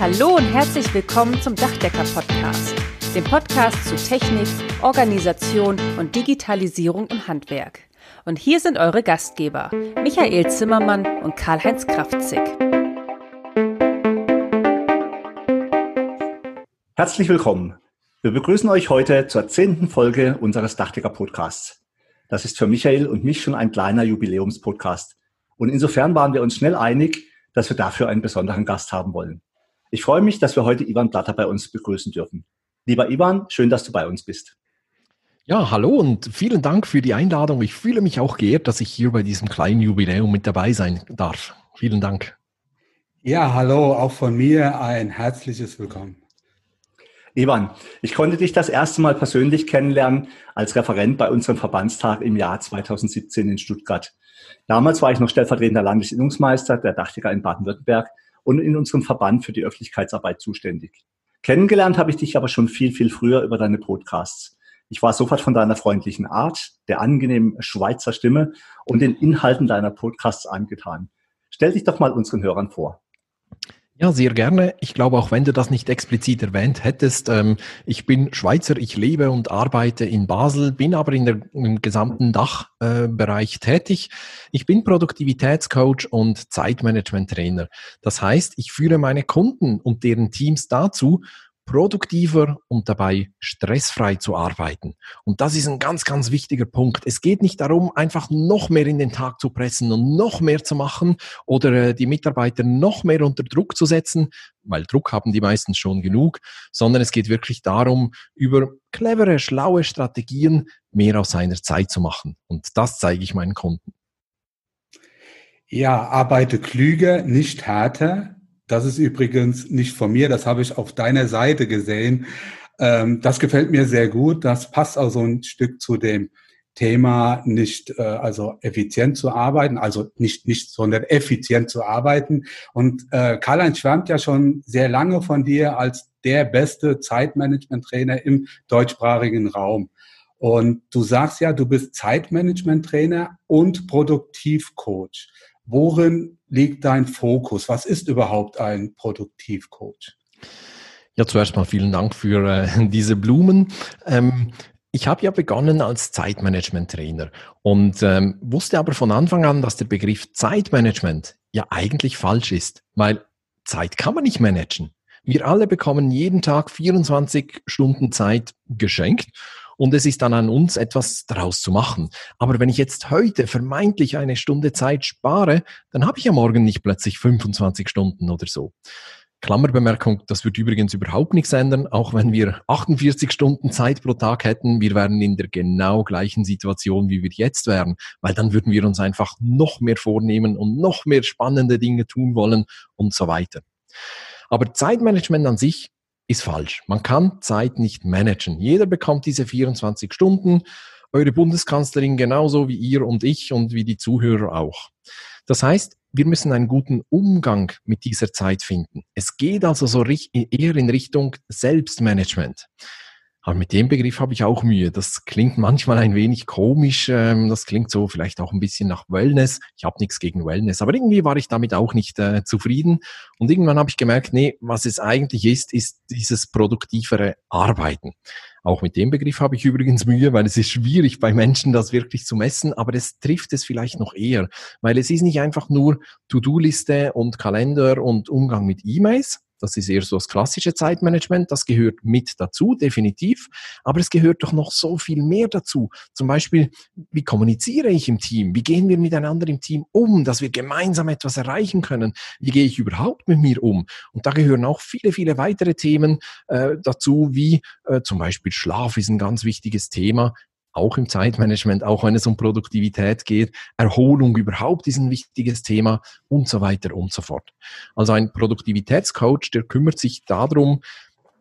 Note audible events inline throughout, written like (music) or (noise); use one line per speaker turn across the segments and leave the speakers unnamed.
Hallo und herzlich willkommen zum Dachdecker-Podcast, dem Podcast zu Technik, Organisation und Digitalisierung im Handwerk. Und hier sind eure Gastgeber, Michael Zimmermann und Karl-Heinz Kraftzig.
Herzlich willkommen. Wir begrüßen euch heute zur zehnten Folge unseres Dachdecker-Podcasts. Das ist für Michael und mich schon ein kleiner Jubiläumspodcast. Und insofern waren wir uns schnell einig, dass wir dafür einen besonderen Gast haben wollen. Ich freue mich, dass wir heute Ivan Blatter bei uns begrüßen dürfen. Lieber Ivan, schön, dass du bei uns bist.
Ja, hallo und vielen Dank für die Einladung. Ich fühle mich auch geehrt, dass ich hier bei diesem kleinen Jubiläum mit dabei sein darf. Vielen Dank.
Ja, hallo, auch von mir ein herzliches Willkommen.
Ivan, ich konnte dich das erste Mal persönlich kennenlernen als Referent bei unserem Verbandstag im Jahr 2017 in Stuttgart. Damals war ich noch stellvertretender Landesinnungsmeister der Dachdecker in Baden-Württemberg und in unserem Verband für die Öffentlichkeitsarbeit zuständig. Kennengelernt habe ich dich aber schon viel, viel früher über deine Podcasts. Ich war sofort von deiner freundlichen Art, der angenehmen Schweizer Stimme und den Inhalten deiner Podcasts angetan. Stell dich doch mal unseren Hörern vor.
Ja, sehr gerne. Ich glaube, auch wenn du das nicht explizit erwähnt hättest, ähm, ich bin Schweizer, ich lebe und arbeite in Basel, bin aber in der, im gesamten Dachbereich äh, tätig. Ich bin Produktivitätscoach und Zeitmanagement-Trainer. Das heißt, ich führe meine Kunden und deren Teams dazu, produktiver und dabei stressfrei zu arbeiten. Und das ist ein ganz, ganz wichtiger Punkt. Es geht nicht darum, einfach noch mehr in den Tag zu pressen und noch mehr zu machen oder äh, die Mitarbeiter noch mehr unter Druck zu setzen, weil Druck haben die meistens schon genug, sondern es geht wirklich darum, über clevere, schlaue Strategien mehr aus seiner Zeit zu machen. Und das zeige ich meinen Kunden.
Ja, arbeite klüger, nicht härter, das ist übrigens nicht von mir, das habe ich auf deiner Seite gesehen. Ähm, das gefällt mir sehr gut. Das passt auch so ein Stück zu dem Thema, nicht äh, also effizient zu arbeiten, also nicht nicht, sondern effizient zu arbeiten. Und äh, Karl-Heinz schwärmt ja schon sehr lange von dir als der beste Zeitmanagement-Trainer im deutschsprachigen Raum. Und du sagst ja, du bist Zeitmanagement-Trainer und Produktivcoach. Worin liegt dein Fokus? Was ist überhaupt ein Produktivcoach?
Ja, zuerst mal vielen Dank für äh, (laughs) diese Blumen. Ähm, ich habe ja begonnen als Zeitmanagement-Trainer und ähm, wusste aber von Anfang an, dass der Begriff Zeitmanagement ja eigentlich falsch ist, weil Zeit kann man nicht managen. Wir alle bekommen jeden Tag 24 Stunden Zeit geschenkt und es ist dann an uns, etwas daraus zu machen. Aber wenn ich jetzt heute vermeintlich eine Stunde Zeit spare, dann habe ich ja morgen nicht plötzlich 25 Stunden oder so. Klammerbemerkung, das wird übrigens überhaupt nichts ändern, auch wenn wir 48 Stunden Zeit pro Tag hätten, wir wären in der genau gleichen Situation, wie wir jetzt wären, weil dann würden wir uns einfach noch mehr vornehmen und noch mehr spannende Dinge tun wollen und so weiter. Aber Zeitmanagement an sich ist falsch. Man kann Zeit nicht managen. Jeder bekommt diese 24 Stunden. Eure Bundeskanzlerin genauso wie ihr und ich und wie die Zuhörer auch. Das heißt, wir müssen einen guten Umgang mit dieser Zeit finden. Es geht also so eher in Richtung Selbstmanagement. Aber mit dem Begriff habe ich auch Mühe. Das klingt manchmal ein wenig komisch. Ähm, das klingt so vielleicht auch ein bisschen nach Wellness. Ich habe nichts gegen Wellness, aber irgendwie war ich damit auch nicht äh, zufrieden. Und irgendwann habe ich gemerkt, nee, was es eigentlich ist, ist dieses produktivere Arbeiten. Auch mit dem Begriff habe ich übrigens Mühe, weil es ist schwierig bei Menschen, das wirklich zu messen, aber es trifft es vielleicht noch eher, weil es ist nicht einfach nur To-Do-Liste und Kalender und Umgang mit E-Mails, das ist eher so das klassische Zeitmanagement. Das gehört mit dazu, definitiv. Aber es gehört doch noch so viel mehr dazu. Zum Beispiel, wie kommuniziere ich im Team? Wie gehen wir miteinander im Team um, dass wir gemeinsam etwas erreichen können? Wie gehe ich überhaupt mit mir um? Und da gehören auch viele, viele weitere Themen äh, dazu, wie äh, zum Beispiel Schlaf ist ein ganz wichtiges Thema auch im Zeitmanagement, auch wenn es um Produktivität geht. Erholung überhaupt ist ein wichtiges Thema und so weiter und so fort. Also ein Produktivitätscoach, der kümmert sich darum,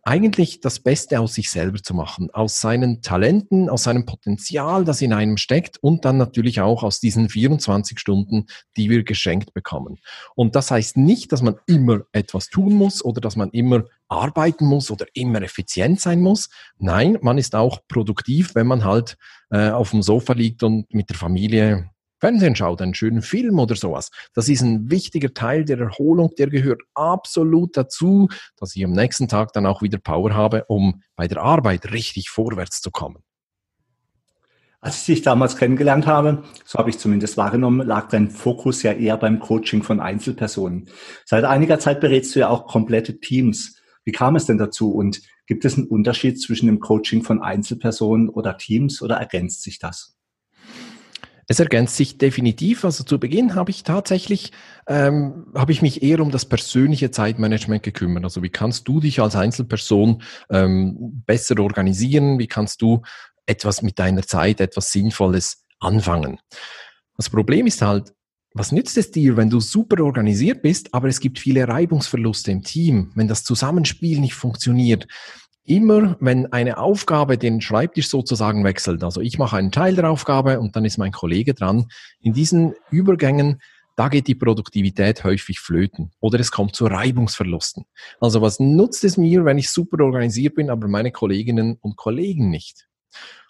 eigentlich das Beste aus sich selber zu machen, aus seinen Talenten, aus seinem Potenzial, das in einem steckt und dann natürlich auch aus diesen 24 Stunden, die wir geschenkt bekommen. Und das heißt nicht, dass man immer etwas tun muss oder dass man immer arbeiten muss oder immer effizient sein muss. Nein, man ist auch produktiv, wenn man halt äh, auf dem Sofa liegt und mit der Familie Fernsehen schaut, einen schönen Film oder sowas. Das ist ein wichtiger Teil der Erholung, der gehört absolut dazu, dass ich am nächsten Tag dann auch wieder Power habe, um bei der Arbeit richtig vorwärts zu kommen.
Als ich dich damals kennengelernt habe, so habe ich zumindest wahrgenommen, lag dein Fokus ja eher beim Coaching von Einzelpersonen. Seit einiger Zeit berätst du ja auch komplette Teams. Wie kam es denn dazu und gibt es einen Unterschied zwischen dem Coaching von Einzelpersonen oder Teams oder ergänzt sich das?
Es ergänzt sich definitiv. Also zu Beginn habe ich tatsächlich, ähm, habe ich mich eher um das persönliche Zeitmanagement gekümmert. Also wie kannst du dich als Einzelperson ähm, besser organisieren? Wie kannst du etwas mit deiner Zeit, etwas Sinnvolles anfangen? Das Problem ist halt, was nützt es dir, wenn du super organisiert bist, aber es gibt viele Reibungsverluste im Team, wenn das Zusammenspiel nicht funktioniert? Immer wenn eine Aufgabe den Schreibtisch sozusagen wechselt, also ich mache einen Teil der Aufgabe und dann ist mein Kollege dran, in diesen Übergängen, da geht die Produktivität häufig flöten oder es kommt zu Reibungsverlusten. Also was nutzt es mir, wenn ich super organisiert bin, aber meine Kolleginnen und Kollegen nicht?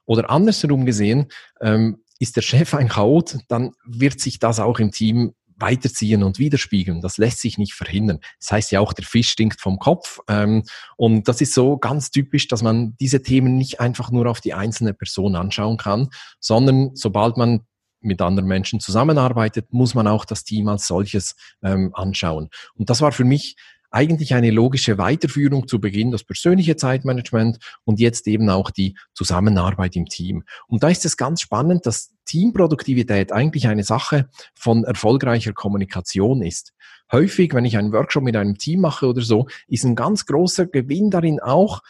Oder andersherum gesehen, ähm, ist der Chef ein Chaot, dann wird sich das auch im Team weiterziehen und widerspiegeln. Das lässt sich nicht verhindern. Das heißt ja auch, der Fisch stinkt vom Kopf. Ähm, und das ist so ganz typisch, dass man diese Themen nicht einfach nur auf die einzelne Person anschauen kann, sondern sobald man mit anderen Menschen zusammenarbeitet, muss man auch das Team als solches ähm, anschauen. Und das war für mich eigentlich eine logische Weiterführung zu Beginn das persönliche Zeitmanagement und jetzt eben auch die Zusammenarbeit im Team. Und da ist es ganz spannend, dass Teamproduktivität eigentlich eine Sache von erfolgreicher Kommunikation ist. Häufig, wenn ich einen Workshop mit einem Team mache oder so, ist ein ganz großer Gewinn darin auch,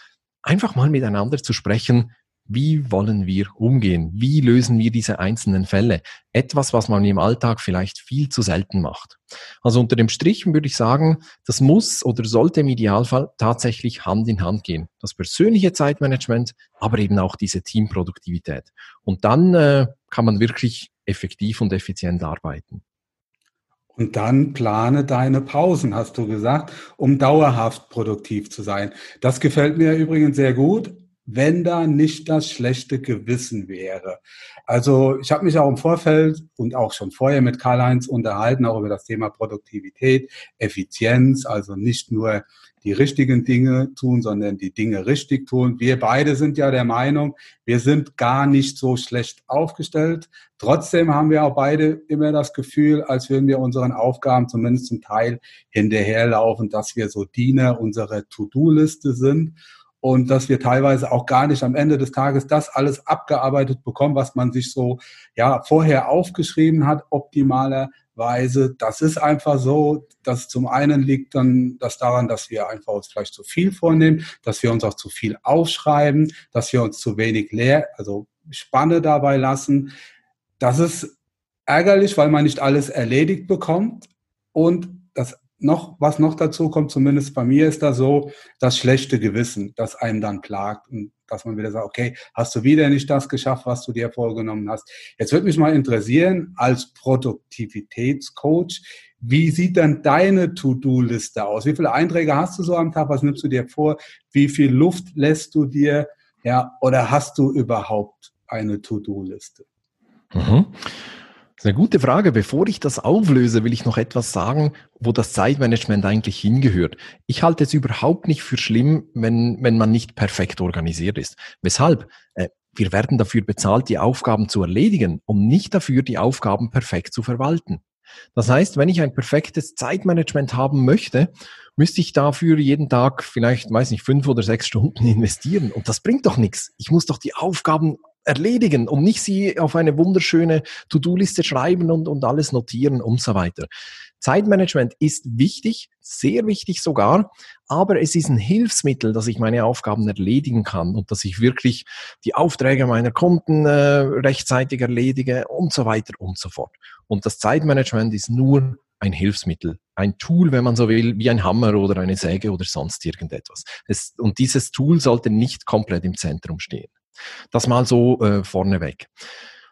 einfach mal miteinander zu sprechen, wie wollen wir umgehen? Wie lösen wir diese einzelnen Fälle? Etwas, was man im Alltag vielleicht viel zu selten macht. Also unter dem Strich würde ich sagen, das muss oder sollte im Idealfall tatsächlich Hand in Hand gehen. Das persönliche Zeitmanagement, aber eben auch diese Teamproduktivität. Und dann äh, kann man wirklich effektiv und effizient arbeiten.
Und dann plane deine Pausen, hast du gesagt, um dauerhaft produktiv zu sein. Das gefällt mir übrigens sehr gut wenn da nicht das schlechte Gewissen wäre. Also ich habe mich auch im Vorfeld und auch schon vorher mit Karl-Heinz unterhalten, auch über das Thema Produktivität, Effizienz, also nicht nur die richtigen Dinge tun, sondern die Dinge richtig tun. Wir beide sind ja der Meinung, wir sind gar nicht so schlecht aufgestellt. Trotzdem haben wir auch beide immer das Gefühl, als würden wir unseren Aufgaben zumindest zum Teil hinterherlaufen, dass wir so Diener unserer To-Do-Liste sind und dass wir teilweise auch gar nicht am Ende des Tages das alles abgearbeitet bekommen, was man sich so ja vorher aufgeschrieben hat, optimalerweise. Das ist einfach so, dass zum einen liegt dann das daran, dass wir einfach uns vielleicht zu viel vornehmen, dass wir uns auch zu viel aufschreiben, dass wir uns zu wenig leer, also Spanne dabei lassen. Das ist ärgerlich, weil man nicht alles erledigt bekommt. Und das noch, was noch dazu kommt, zumindest bei mir ist da so, das schlechte Gewissen, das einem dann plagt und dass man wieder sagt, okay, hast du wieder nicht das geschafft, was du dir vorgenommen hast. Jetzt würde mich mal interessieren, als Produktivitätscoach, wie sieht dann deine To-Do-Liste aus? Wie viele Einträge hast du so am Tag? Was nimmst du dir vor? Wie viel Luft lässt du dir? Ja, oder hast du überhaupt eine To-Do-Liste?
Mhm. Das ist eine gute Frage. Bevor ich das auflöse, will ich noch etwas sagen, wo das Zeitmanagement eigentlich hingehört. Ich halte es überhaupt nicht für schlimm, wenn, wenn man nicht perfekt organisiert ist. Weshalb? Äh, wir werden dafür bezahlt, die Aufgaben zu erledigen, um nicht dafür, die Aufgaben perfekt zu verwalten. Das heißt, wenn ich ein perfektes Zeitmanagement haben möchte, müsste ich dafür jeden Tag vielleicht, weiß nicht, fünf oder sechs Stunden (laughs) investieren. Und das bringt doch nichts. Ich muss doch die Aufgaben erledigen und nicht sie auf eine wunderschöne To-Do-Liste schreiben und, und alles notieren und so weiter. Zeitmanagement ist wichtig, sehr wichtig sogar, aber es ist ein Hilfsmittel, dass ich meine Aufgaben erledigen kann und dass ich wirklich die Aufträge meiner Kunden äh, rechtzeitig erledige und so weiter und so fort. Und das Zeitmanagement ist nur ein Hilfsmittel, ein Tool, wenn man so will, wie ein Hammer oder eine Säge oder sonst irgendetwas. Es, und dieses Tool sollte nicht komplett im Zentrum stehen. Das mal so äh, vorneweg.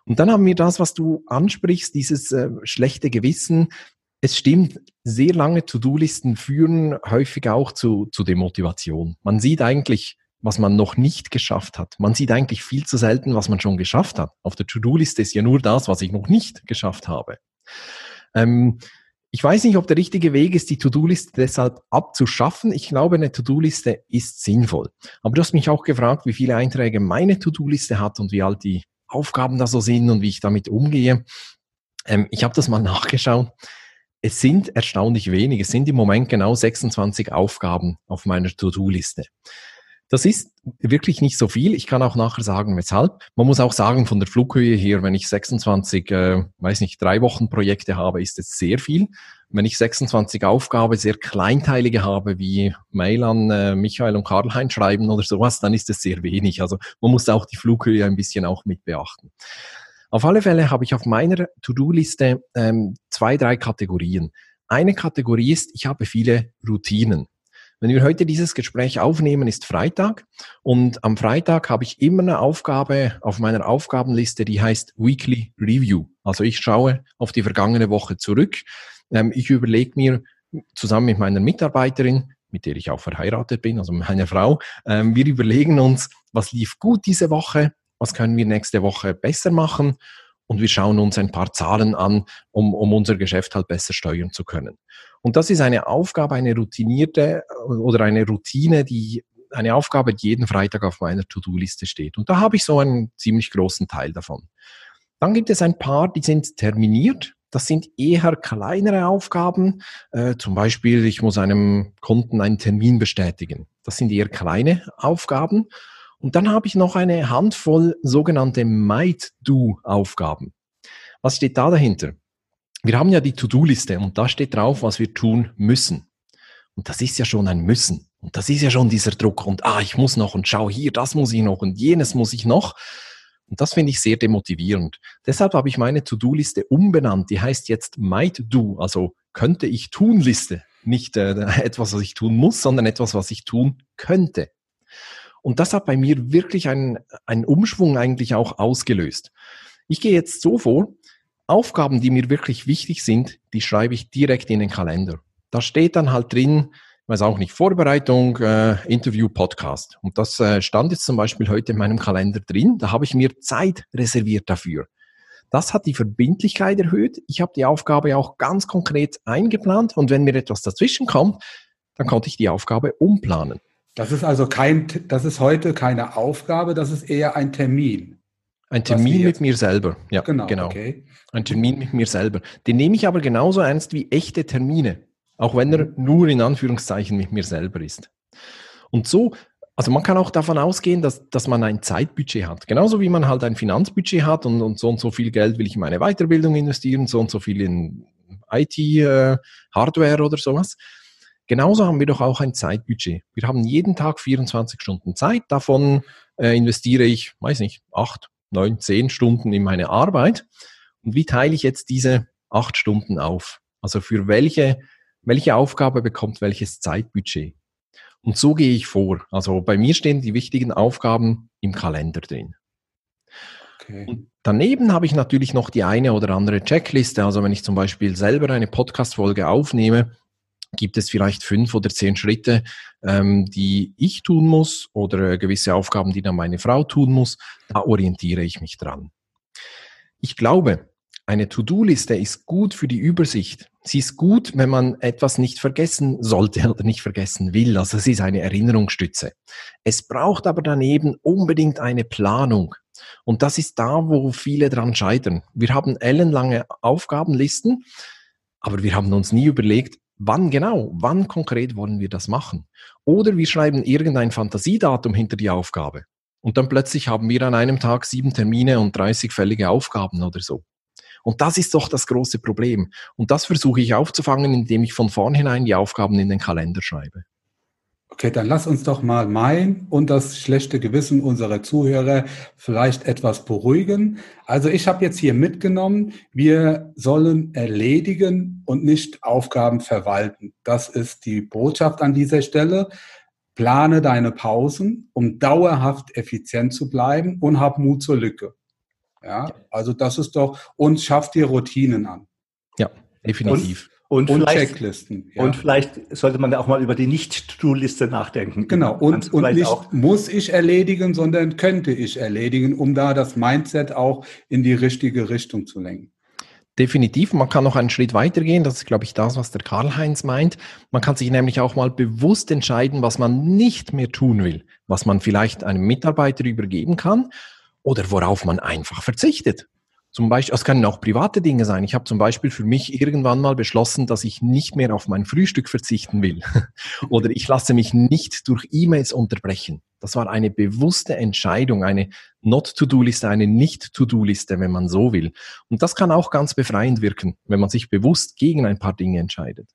Und dann haben wir das, was du ansprichst, dieses äh, schlechte Gewissen. Es stimmt, sehr lange To-Do-Listen führen häufig auch zu, zu Demotivation. Man sieht eigentlich, was man noch nicht geschafft hat. Man sieht eigentlich viel zu selten, was man schon geschafft hat. Auf der To-Do-Liste ist ja nur das, was ich noch nicht geschafft habe. Ähm, ich weiß nicht, ob der richtige Weg ist, die To-Do-Liste deshalb abzuschaffen. Ich glaube, eine To-Do-Liste ist sinnvoll. Aber du hast mich auch gefragt, wie viele Einträge meine To-Do-Liste hat und wie alt die Aufgaben da so sind und wie ich damit umgehe. Ähm, ich habe das mal (laughs) nachgeschaut. Es sind erstaunlich wenig. Es sind im Moment genau 26 Aufgaben auf meiner To-Do-Liste. Das ist wirklich nicht so viel. Ich kann auch nachher sagen, weshalb. Man muss auch sagen, von der Flughöhe her, wenn ich 26, äh, weiß nicht, drei Wochen Projekte habe, ist es sehr viel. Wenn ich 26 Aufgaben, sehr kleinteilige habe, wie Mail an äh, Michael und Karl-Heinz schreiben oder sowas, dann ist es sehr wenig. Also man muss auch die Flughöhe ein bisschen auch mit beachten. Auf alle Fälle habe ich auf meiner To-Do-Liste ähm, zwei, drei Kategorien. Eine Kategorie ist, ich habe viele Routinen. Wenn wir heute dieses Gespräch aufnehmen, ist Freitag und am Freitag habe ich immer eine Aufgabe auf meiner Aufgabenliste, die heißt Weekly Review. Also ich schaue auf die vergangene Woche zurück. Ähm, ich überlege mir zusammen mit meiner Mitarbeiterin, mit der ich auch verheiratet bin, also meiner Frau, ähm, wir überlegen uns, was lief gut diese Woche, was können wir nächste Woche besser machen und wir schauen uns ein paar Zahlen an, um, um unser Geschäft halt besser steuern zu können. Und das ist eine Aufgabe, eine routinierte oder eine Routine, die eine Aufgabe, die jeden Freitag auf meiner To-Do-Liste steht. Und da habe ich so einen ziemlich großen Teil davon. Dann gibt es ein paar, die sind terminiert. Das sind eher kleinere Aufgaben. Äh, zum Beispiel, ich muss einem Kunden einen Termin bestätigen. Das sind eher kleine Aufgaben. Und dann habe ich noch eine Handvoll sogenannte Might-Do-Aufgaben. Was steht da dahinter? Wir haben ja die To-Do-Liste und da steht drauf, was wir tun müssen. Und das ist ja schon ein Müssen. Und das ist ja schon dieser Druck und ah, ich muss noch und schau hier, das muss ich noch und jenes muss ich noch. Und das finde ich sehr demotivierend. Deshalb habe ich meine To-Do-Liste umbenannt. Die heißt jetzt Might Do, also könnte ich tun Liste. Nicht äh, (laughs) etwas, was ich tun muss, sondern etwas, was ich tun könnte. Und das hat bei mir wirklich einen, einen Umschwung eigentlich auch ausgelöst. Ich gehe jetzt so vor, Aufgaben, die mir wirklich wichtig sind, die schreibe ich direkt in den Kalender. Da steht dann halt drin, ich weiß auch nicht, Vorbereitung, äh, Interview, Podcast. Und das äh, stand jetzt zum Beispiel heute in meinem Kalender drin. Da habe ich mir Zeit reserviert dafür. Das hat die Verbindlichkeit erhöht. Ich habe die Aufgabe auch ganz konkret eingeplant und wenn mir etwas dazwischen kommt, dann konnte ich die Aufgabe umplanen.
Das ist also kein, das ist heute keine Aufgabe, das ist eher ein Termin.
Ein Termin mit mir selber. Ja, genau. genau. Okay. Ein Termin mit mir selber. Den nehme ich aber genauso ernst wie echte Termine. Auch wenn er mhm. nur in Anführungszeichen mit mir selber ist. Und so, also man kann auch davon ausgehen, dass, dass man ein Zeitbudget hat. Genauso wie man halt ein Finanzbudget hat und, und so und so viel Geld will ich in meine Weiterbildung investieren, so und so viel in IT-Hardware äh, oder sowas. Genauso haben wir doch auch ein Zeitbudget. Wir haben jeden Tag 24 Stunden Zeit. Davon äh, investiere ich, weiß nicht, acht, neun, zehn Stunden in meine Arbeit. Und wie teile ich jetzt diese acht Stunden auf? Also für welche, welche Aufgabe bekommt welches Zeitbudget? Und so gehe ich vor. Also bei mir stehen die wichtigen Aufgaben im Kalender drin. Okay. Und daneben habe ich natürlich noch die eine oder andere Checkliste. Also wenn ich zum Beispiel selber eine Podcast-Folge aufnehme, gibt es vielleicht fünf oder zehn Schritte, ähm, die ich tun muss oder äh, gewisse Aufgaben, die dann meine Frau tun muss. Da orientiere ich mich dran. Ich glaube, eine To-Do-Liste ist gut für die Übersicht. Sie ist gut, wenn man etwas nicht vergessen sollte oder nicht vergessen will. Also sie ist eine Erinnerungsstütze. Es braucht aber daneben unbedingt eine Planung. Und das ist da, wo viele dran scheitern. Wir haben ellenlange Aufgabenlisten, aber wir haben uns nie überlegt, wann genau, wann konkret wollen wir das machen? Oder wir schreiben irgendein Fantasiedatum hinter die Aufgabe. Und dann plötzlich haben wir an einem Tag sieben Termine und 30 fällige Aufgaben oder so. Und das ist doch das große Problem. Und das versuche ich aufzufangen, indem ich von vornherein die Aufgaben in den Kalender schreibe.
Okay, dann lass uns doch mal mein und das schlechte Gewissen unserer Zuhörer vielleicht etwas beruhigen. Also ich habe jetzt hier mitgenommen, wir sollen erledigen und nicht Aufgaben verwalten. Das ist die Botschaft an dieser Stelle. Plane deine Pausen, um dauerhaft effizient zu bleiben und hab Mut zur Lücke. Ja, also das ist doch, und schaff dir Routinen an.
Ja, definitiv.
Und
Und, und Checklisten. Ja. Und vielleicht sollte man auch mal über die Nicht-To-Do-Liste nachdenken.
Genau. Und, und nicht auch muss ich erledigen, sondern könnte ich erledigen, um da das Mindset auch in die richtige Richtung zu lenken.
Definitiv, man kann noch einen Schritt weitergehen. Das ist, glaube ich, das, was der Karl-Heinz meint. Man kann sich nämlich auch mal bewusst entscheiden, was man nicht mehr tun will, was man vielleicht einem Mitarbeiter übergeben kann oder worauf man einfach verzichtet. Zum Beispiel, es können auch private Dinge sein. Ich habe zum Beispiel für mich irgendwann mal beschlossen, dass ich nicht mehr auf mein Frühstück verzichten will. (laughs) Oder ich lasse mich nicht durch E-Mails unterbrechen. Das war eine bewusste Entscheidung, eine Not-to-Do-Liste, eine Nicht-to-Do-Liste, wenn man so will. Und das kann auch ganz befreiend wirken, wenn man sich bewusst gegen ein paar Dinge entscheidet.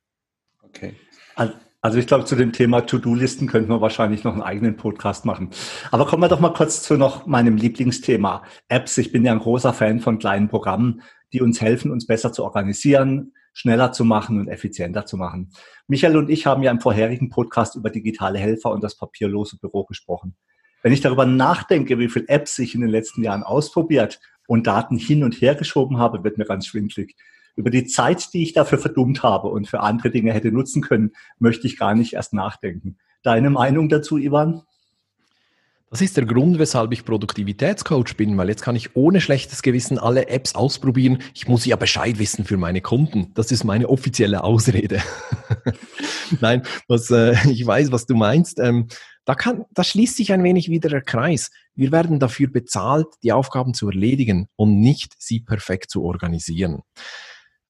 Okay. Also ich glaube, zu dem Thema To-Do-Listen könnten wir wahrscheinlich noch einen eigenen Podcast machen. Aber kommen wir doch mal kurz zu noch meinem Lieblingsthema, Apps. Ich bin ja ein großer Fan von kleinen Programmen, die uns helfen, uns besser zu organisieren, schneller zu machen und effizienter zu machen. Michael und ich haben ja im vorherigen Podcast über digitale Helfer und das papierlose Büro gesprochen. Wenn ich darüber nachdenke, wie viele Apps ich in den letzten Jahren ausprobiert und Daten hin und her geschoben habe, wird mir ganz schwindlig über die Zeit, die ich dafür verdummt habe und für andere Dinge hätte nutzen können, möchte ich gar nicht erst nachdenken. Deine Meinung dazu, Ivan?
Das ist der Grund, weshalb ich Produktivitätscoach bin, weil jetzt kann ich ohne schlechtes Gewissen alle Apps ausprobieren. Ich muss ja Bescheid wissen für meine Kunden. Das ist meine offizielle Ausrede. (laughs) Nein, was, äh, ich weiß, was du meinst. Ähm, da, kann, da schließt sich ein wenig wieder der Kreis. Wir werden dafür bezahlt, die Aufgaben zu erledigen und nicht sie perfekt zu organisieren.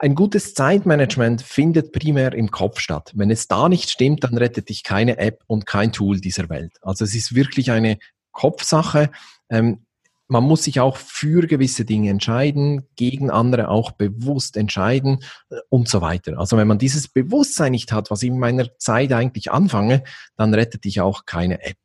Ein gutes Zeitmanagement findet primär im Kopf statt. Wenn es da nicht stimmt, dann rettet dich keine App und kein Tool dieser Welt. Also es ist wirklich eine Kopfsache. Ähm, man muss sich auch für gewisse Dinge entscheiden, gegen andere auch bewusst entscheiden äh, und so weiter. Also wenn man dieses Bewusstsein nicht hat, was ich in meiner Zeit eigentlich anfange, dann rettet dich auch keine App.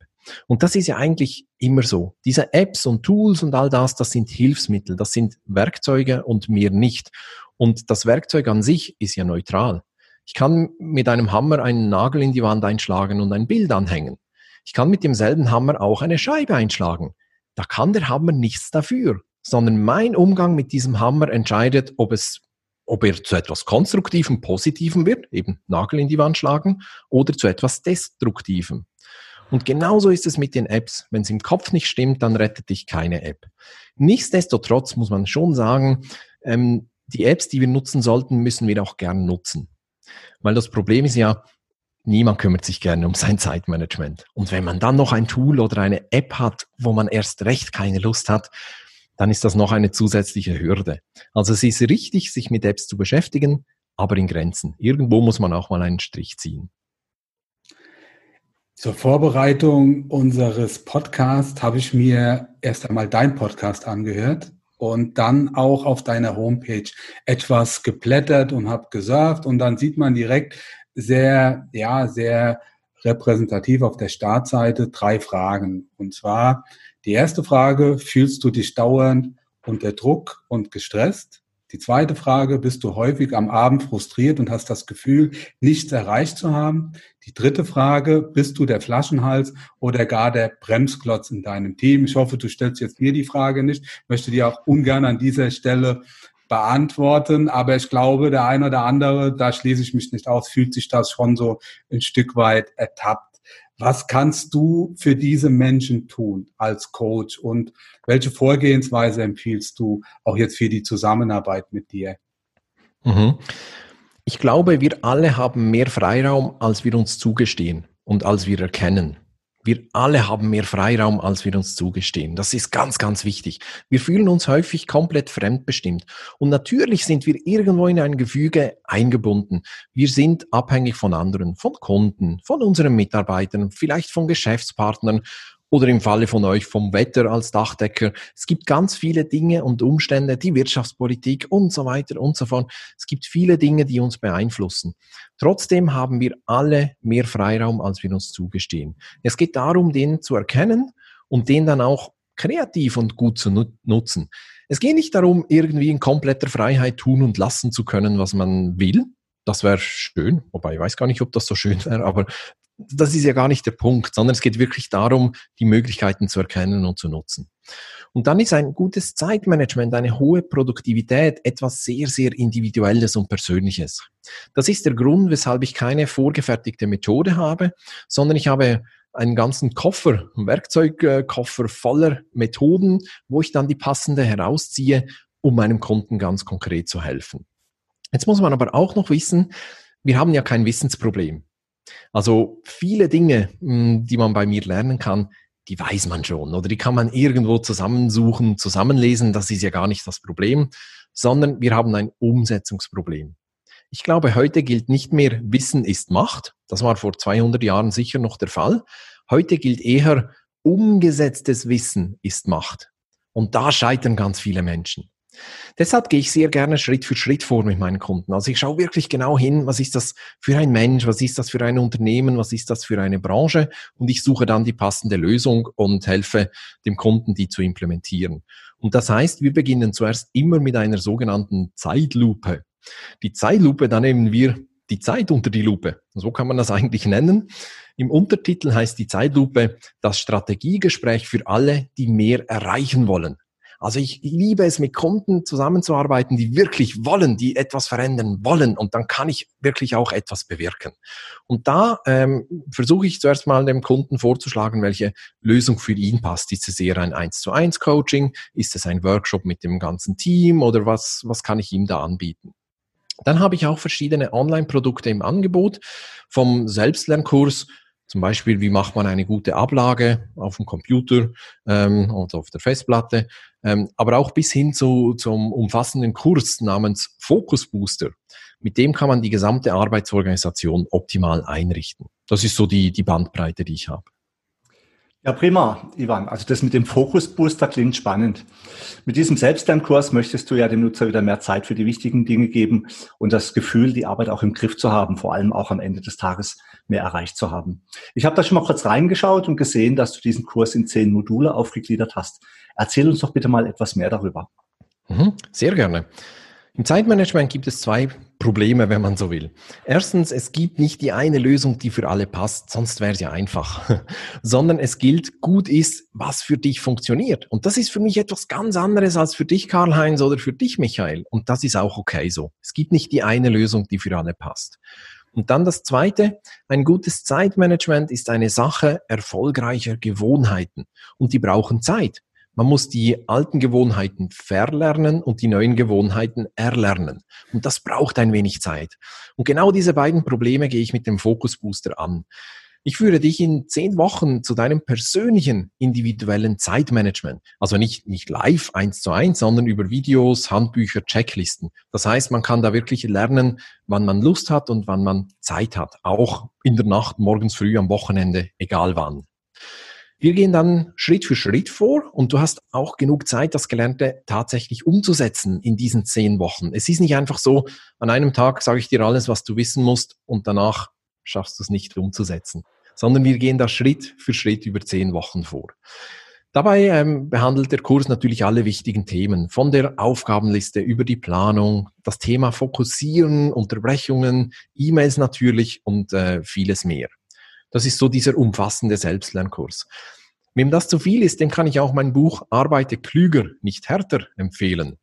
Und das ist ja eigentlich immer so. Diese Apps und Tools und all das, das sind Hilfsmittel, das sind Werkzeuge und mir nicht. Und das Werkzeug an sich ist ja neutral. Ich kann mit einem Hammer einen Nagel in die Wand einschlagen und ein Bild anhängen. Ich kann mit demselben Hammer auch eine Scheibe einschlagen. Da kann der Hammer nichts dafür, sondern mein Umgang mit diesem Hammer entscheidet, ob es ob er zu etwas Konstruktivem, Positivem wird, eben Nagel in die Wand schlagen, oder zu etwas Destruktivem. Und genauso ist es mit den Apps. Wenn es im Kopf nicht stimmt, dann rettet dich keine App. Nichtsdestotrotz muss man schon sagen, ähm, die Apps, die wir nutzen sollten, müssen wir auch gern nutzen. Weil das Problem ist ja, niemand kümmert sich gerne um sein Zeitmanagement. Und wenn man dann noch ein Tool oder eine App hat, wo man erst recht keine Lust hat, dann ist das noch eine zusätzliche Hürde. Also es ist richtig, sich mit Apps zu beschäftigen, aber in Grenzen. Irgendwo muss man auch mal einen Strich ziehen.
Zur Vorbereitung unseres Podcasts habe ich mir erst einmal dein Podcast angehört und dann auch auf deiner Homepage etwas geblättert und habe gesurft und dann sieht man direkt sehr, ja, sehr repräsentativ auf der Startseite drei Fragen. Und zwar die erste Frage, fühlst du dich dauernd unter Druck und gestresst? Die zweite Frage, bist du häufig am Abend frustriert und hast das Gefühl, nichts erreicht zu haben? Die dritte Frage, bist du der Flaschenhals oder gar der Bremsklotz in deinem Team? Ich hoffe, du stellst jetzt mir die Frage nicht, ich möchte die auch ungern an dieser Stelle beantworten, aber ich glaube, der eine oder andere, da schließe ich mich nicht aus, fühlt sich das schon so ein Stück weit ertappt. Was kannst du für diese Menschen tun als Coach und welche Vorgehensweise empfiehlst du auch jetzt für die Zusammenarbeit mit dir?
Mhm. Ich glaube, wir alle haben mehr Freiraum, als wir uns zugestehen und als wir erkennen. Wir alle haben mehr Freiraum, als wir uns zugestehen. Das ist ganz, ganz wichtig. Wir fühlen uns häufig komplett fremdbestimmt. Und natürlich sind wir irgendwo in ein Gefüge eingebunden. Wir sind abhängig von anderen, von Kunden, von unseren Mitarbeitern, vielleicht von Geschäftspartnern oder im Falle von euch vom Wetter als Dachdecker. Es gibt ganz viele Dinge und Umstände, die Wirtschaftspolitik und so weiter und so fort. Es gibt viele Dinge, die uns beeinflussen. Trotzdem haben wir alle mehr Freiraum, als wir uns zugestehen. Es geht darum, den zu erkennen und den dann auch kreativ und gut zu nutzen. Es geht nicht darum, irgendwie in kompletter Freiheit tun und lassen zu können, was man will. Das wäre schön, wobei ich weiß gar nicht, ob das so schön wäre, aber das ist ja gar nicht der Punkt, sondern es geht wirklich darum, die Möglichkeiten zu erkennen und zu nutzen. Und dann ist ein gutes Zeitmanagement, eine hohe Produktivität etwas sehr, sehr Individuelles und Persönliches. Das ist der Grund, weshalb ich keine vorgefertigte Methode habe, sondern ich habe einen ganzen Koffer, einen Werkzeugkoffer voller Methoden, wo ich dann die passende herausziehe, um meinem Kunden ganz konkret zu helfen. Jetzt muss man aber auch noch wissen, wir haben ja kein Wissensproblem. Also viele Dinge, hm, die man bei mir lernen kann, die weiß man schon oder die kann man irgendwo zusammensuchen, zusammenlesen. Das ist ja gar nicht das Problem, sondern wir haben ein Umsetzungsproblem. Ich glaube, heute gilt nicht mehr Wissen ist Macht. Das war vor 200 Jahren sicher noch der Fall. Heute gilt eher umgesetztes Wissen ist Macht. Und da scheitern ganz viele Menschen. Deshalb gehe ich sehr gerne Schritt für Schritt vor mit meinen Kunden. Also ich schaue wirklich genau hin, was ist das für ein Mensch, was ist das für ein Unternehmen, was ist das für eine Branche und ich suche dann die passende Lösung und helfe dem Kunden, die zu implementieren. Und das heißt, wir beginnen zuerst immer mit einer sogenannten Zeitlupe. Die Zeitlupe, da nehmen wir die Zeit unter die Lupe. So kann man das eigentlich nennen. Im Untertitel heißt die Zeitlupe das Strategiegespräch für alle, die mehr erreichen wollen. Also ich liebe es, mit Kunden zusammenzuarbeiten, die wirklich wollen, die etwas verändern wollen. Und dann kann ich wirklich auch etwas bewirken. Und da ähm, versuche ich zuerst mal dem Kunden vorzuschlagen, welche Lösung für ihn passt. Ist es eher ein 1 zu 1 Coaching? Ist es ein Workshop mit dem ganzen Team? Oder was, was kann ich ihm da anbieten? Dann habe ich auch verschiedene Online-Produkte im Angebot, vom Selbstlernkurs zum Beispiel, wie macht man eine gute Ablage auf dem Computer ähm, oder auf der Festplatte, ähm, aber auch bis hin zu, zum umfassenden Kurs namens Focus Booster. Mit dem kann man die gesamte Arbeitsorganisation optimal einrichten. Das ist so die, die Bandbreite, die ich habe.
Ja, prima, Ivan. Also das mit dem Fokus Booster klingt spannend. Mit diesem Selbstlernkurs möchtest du ja dem Nutzer wieder mehr Zeit für die wichtigen Dinge geben und das Gefühl, die Arbeit auch im Griff zu haben, vor allem auch am Ende des Tages mehr erreicht zu haben. Ich habe da schon mal kurz reingeschaut und gesehen, dass du diesen Kurs in zehn Module aufgegliedert hast. Erzähl uns doch bitte mal etwas mehr darüber.
Mhm, sehr gerne. Im Zeitmanagement gibt es zwei Probleme, wenn man so will. Erstens, es gibt nicht die eine Lösung, die für alle passt, sonst wäre es ja einfach, (laughs) sondern es gilt, gut ist, was für dich funktioniert. Und das ist für mich etwas ganz anderes als für dich, Karl-Heinz, oder für dich, Michael. Und das ist auch okay so. Es gibt nicht die eine Lösung, die für alle passt. Und dann das Zweite, ein gutes Zeitmanagement ist eine Sache erfolgreicher Gewohnheiten. Und die brauchen Zeit. Man muss die alten Gewohnheiten verlernen und die neuen Gewohnheiten erlernen. Und das braucht ein wenig Zeit. Und genau diese beiden Probleme gehe ich mit dem Focus Booster an. Ich führe dich in zehn Wochen zu deinem persönlichen individuellen Zeitmanagement. Also nicht, nicht live eins zu eins, sondern über Videos, Handbücher, Checklisten. Das heißt, man kann da wirklich lernen, wann man Lust hat und wann man Zeit hat. Auch in der Nacht, morgens früh, am Wochenende, egal wann. Wir gehen dann Schritt für Schritt vor und du hast auch genug Zeit, das Gelernte tatsächlich umzusetzen in diesen zehn Wochen. Es ist nicht einfach so, an einem Tag sage ich dir alles, was du wissen musst und danach schaffst du es nicht umzusetzen, sondern wir gehen da Schritt für Schritt über zehn Wochen vor. Dabei ähm, behandelt der Kurs natürlich alle wichtigen Themen, von der Aufgabenliste über die Planung, das Thema Fokussieren, Unterbrechungen, E-Mails natürlich und äh, vieles mehr. Das ist so dieser umfassende Selbstlernkurs. Wem das zu viel ist, dem kann ich auch mein Buch Arbeite klüger, nicht härter empfehlen.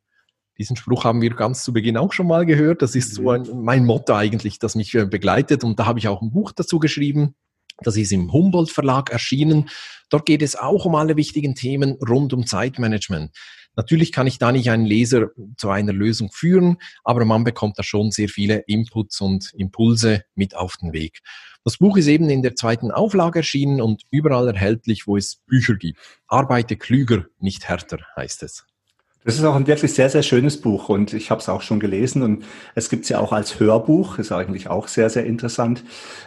Diesen Spruch haben wir ganz zu Beginn auch schon mal gehört. Das ist so ein, mein Motto eigentlich, das mich äh, begleitet. Und da habe ich auch ein Buch dazu geschrieben. Das ist im Humboldt Verlag erschienen. Dort geht es auch um alle wichtigen Themen rund um Zeitmanagement. Natürlich kann ich da nicht einen Leser zu einer Lösung führen, aber man bekommt da schon sehr viele Inputs und Impulse mit auf den Weg. Das Buch ist eben in der zweiten Auflage erschienen und überall erhältlich, wo es Bücher gibt. Arbeite klüger, nicht härter, heißt es.
Das ist auch ein wirklich sehr, sehr schönes Buch und ich habe es auch schon gelesen und es gibt es ja auch als Hörbuch, ist eigentlich auch sehr, sehr interessant.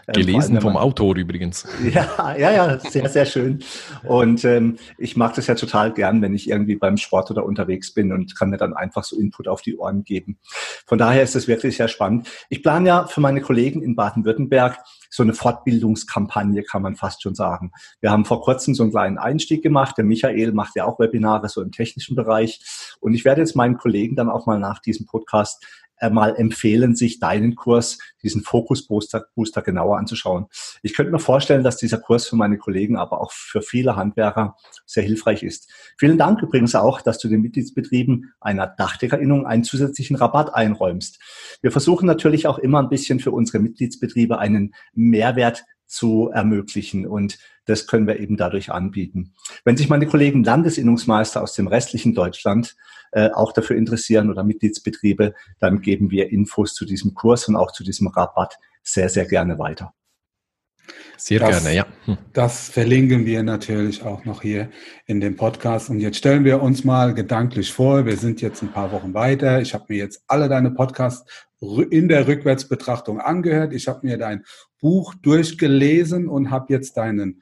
Ähm, gelesen allem, vom man, Autor übrigens. (laughs)
Ja, ja, ja, sehr, sehr schön. Und ähm, ich mag das ja total gern, wenn ich irgendwie beim Sport oder unterwegs bin und kann mir dann einfach so Input auf die Ohren geben. Von daher ist es wirklich sehr spannend. Ich plane ja für meine Kollegen in Baden-Württemberg so eine Fortbildungskampagne, kann man fast schon sagen. Wir haben vor kurzem so einen kleinen Einstieg gemacht. Der Michael macht ja auch Webinare so im technischen Bereich. Und ich werde jetzt meinen Kollegen dann auch mal nach diesem Podcast mal empfehlen, sich deinen Kurs, diesen Fokus Booster, Booster genauer anzuschauen. Ich könnte mir vorstellen, dass dieser Kurs für meine Kollegen, aber auch für viele Handwerker sehr hilfreich ist. Vielen Dank übrigens auch, dass du den Mitgliedsbetrieben einer Dachdeckerinnung einen zusätzlichen Rabatt einräumst. Wir versuchen natürlich auch immer ein bisschen für unsere Mitgliedsbetriebe einen Mehrwert zu ermöglichen. Und das können wir eben dadurch anbieten. Wenn sich meine Kollegen Landesinnungsmeister aus dem restlichen Deutschland äh, auch dafür interessieren oder Mitgliedsbetriebe, dann geben wir Infos zu diesem Kurs und auch zu diesem Rabatt sehr, sehr gerne weiter.
Sehr das, gerne, ja. Hm. Das verlinken wir natürlich auch noch hier in dem Podcast. Und jetzt stellen wir uns mal gedanklich vor, wir sind jetzt ein paar Wochen weiter. Ich habe mir jetzt alle deine Podcasts in der Rückwärtsbetrachtung angehört. Ich habe mir dein Buch durchgelesen und habe jetzt deinen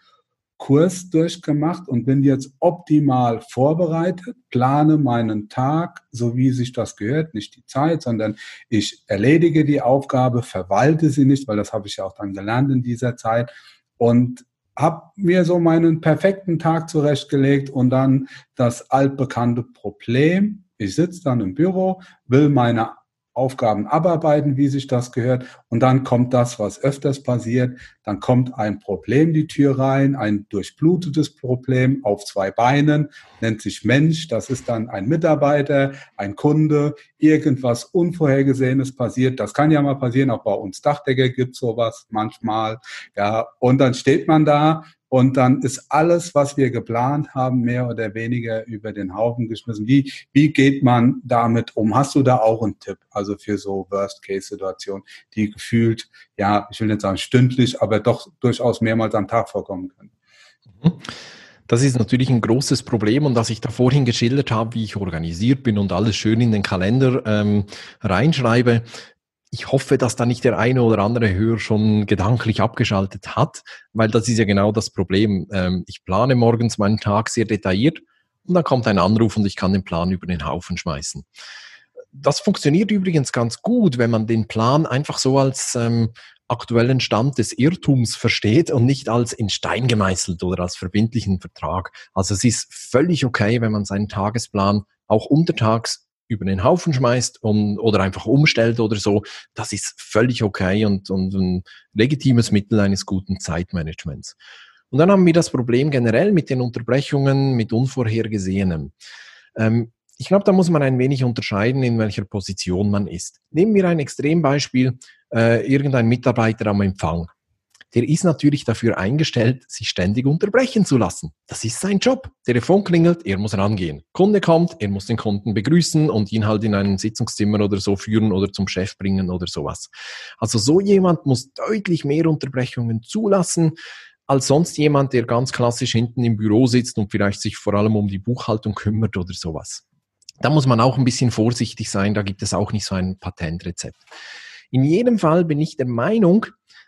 Kurs durchgemacht und bin jetzt optimal vorbereitet, plane meinen Tag, so wie sich das gehört, nicht die Zeit, sondern ich erledige die Aufgabe, verwalte sie nicht, weil das habe ich ja auch dann gelernt in dieser Zeit und habe mir so meinen perfekten Tag zurechtgelegt und dann das altbekannte Problem. Ich sitze dann im Büro, will meine Aufgaben abarbeiten, wie sich das gehört. Und dann kommt das, was öfters passiert. Dann kommt ein Problem die Tür rein, ein durchblutetes Problem auf zwei Beinen, nennt sich Mensch. Das ist dann ein Mitarbeiter, ein Kunde, irgendwas Unvorhergesehenes passiert. Das kann ja mal passieren. Auch bei uns Dachdecker gibt sowas manchmal. Ja, und dann steht man da und dann ist alles, was wir geplant haben, mehr oder weniger über den Haufen geschmissen. Wie, wie geht man damit um? Hast du da auch einen Tipp? Also für so Worst-Case-Situationen, die gefühlt, ja, ich will nicht sagen stündlich, aber doch durchaus mehrmals am Tag vorkommen können.
Mhm. Das ist natürlich ein großes Problem und dass ich da vorhin geschildert habe, wie ich organisiert bin und alles schön in den Kalender ähm, reinschreibe, ich hoffe, dass da nicht der eine oder andere Hörer schon gedanklich abgeschaltet hat, weil das ist ja genau das Problem. Ähm, ich plane morgens meinen Tag sehr detailliert und dann kommt ein Anruf und ich kann den Plan über den Haufen schmeißen. Das funktioniert übrigens ganz gut, wenn man den Plan einfach so als ähm, aktuellen Stand des Irrtums versteht und nicht als in Stein gemeißelt oder als verbindlichen Vertrag. Also es ist völlig okay, wenn man seinen Tagesplan auch untertags über den Haufen schmeißt und, oder einfach umstellt oder so, das ist völlig okay und, und ein legitimes Mittel eines guten Zeitmanagements. Und dann haben wir das Problem generell mit den Unterbrechungen, mit Unvorhergesehenem. Ähm, ich glaube, da muss man ein wenig unterscheiden, in welcher Position man ist. Nehmen wir ein Extrembeispiel, äh, irgendein Mitarbeiter am Empfang der ist natürlich dafür eingestellt, sich ständig unterbrechen zu lassen. Das ist sein Job. Telefon klingelt, er muss rangehen. Kunde kommt, er muss den Kunden begrüßen und ihn halt in ein Sitzungszimmer oder so führen oder zum Chef bringen oder sowas. Also so jemand muss deutlich mehr Unterbrechungen zulassen als sonst jemand, der ganz klassisch hinten im Büro sitzt und vielleicht sich vor allem um die Buchhaltung kümmert oder sowas. Da muss man auch ein bisschen vorsichtig sein, da gibt es auch nicht so ein Patentrezept. In jedem Fall bin ich der Meinung,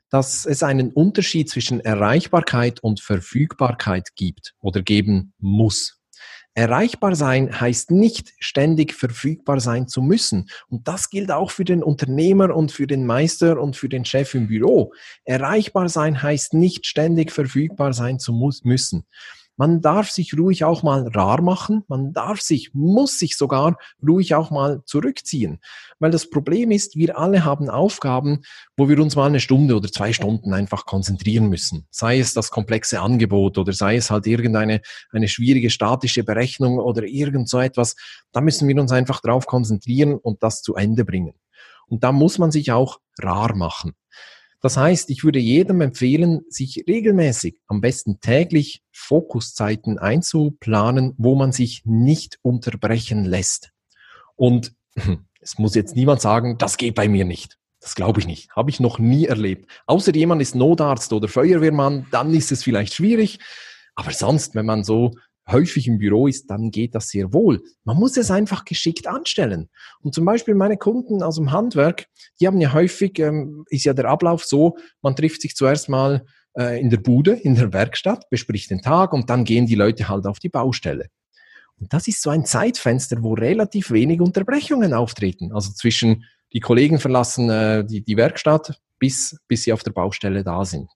dass es einen Unterschied zwischen Erreichbarkeit und Verfügbarkeit gibt oder geben muss. Erreichbar sein heißt nicht ständig verfügbar sein zu müssen. Und das gilt auch für den Unternehmer und für den Meister und für den Chef im Büro. Erreichbar sein heißt nicht ständig verfügbar sein zu müssen. Man darf sich ruhig auch mal rar machen. Man darf sich, muss sich sogar ruhig auch mal zurückziehen. Weil das Problem ist, wir alle haben Aufgaben, wo wir uns mal eine Stunde oder zwei Stunden einfach konzentrieren müssen. Sei es das komplexe Angebot oder sei es halt irgendeine eine schwierige statische Berechnung oder irgend so etwas. Da müssen wir uns einfach drauf konzentrieren und das zu Ende bringen. Und da muss man sich auch rar machen. Das heißt, ich würde jedem empfehlen, sich regelmäßig, am besten täglich Fokuszeiten einzuplanen, wo man sich nicht unterbrechen lässt. Und (clears throat) es muss jetzt niemand sagen, das geht bei mir nicht. Das glaube ich nicht. Habe ich noch nie erlebt. Außer jemand ist Notarzt oder Feuerwehrmann, dann ist es vielleicht schwierig. Aber sonst, wenn man so häufig im Büro ist, dann geht das sehr wohl. Man muss es einfach geschickt anstellen. Und zum Beispiel meine Kunden aus dem Handwerk, die haben ja häufig, ähm, ist ja der Ablauf so, man trifft sich zuerst mal äh, in der Bude, in der Werkstatt, bespricht den Tag und dann gehen die Leute halt auf die Baustelle. Und das ist so ein Zeitfenster, wo relativ wenig Unterbrechungen auftreten. Also zwischen die Kollegen verlassen äh, die, die Werkstatt bis, bis sie auf der Baustelle da sind.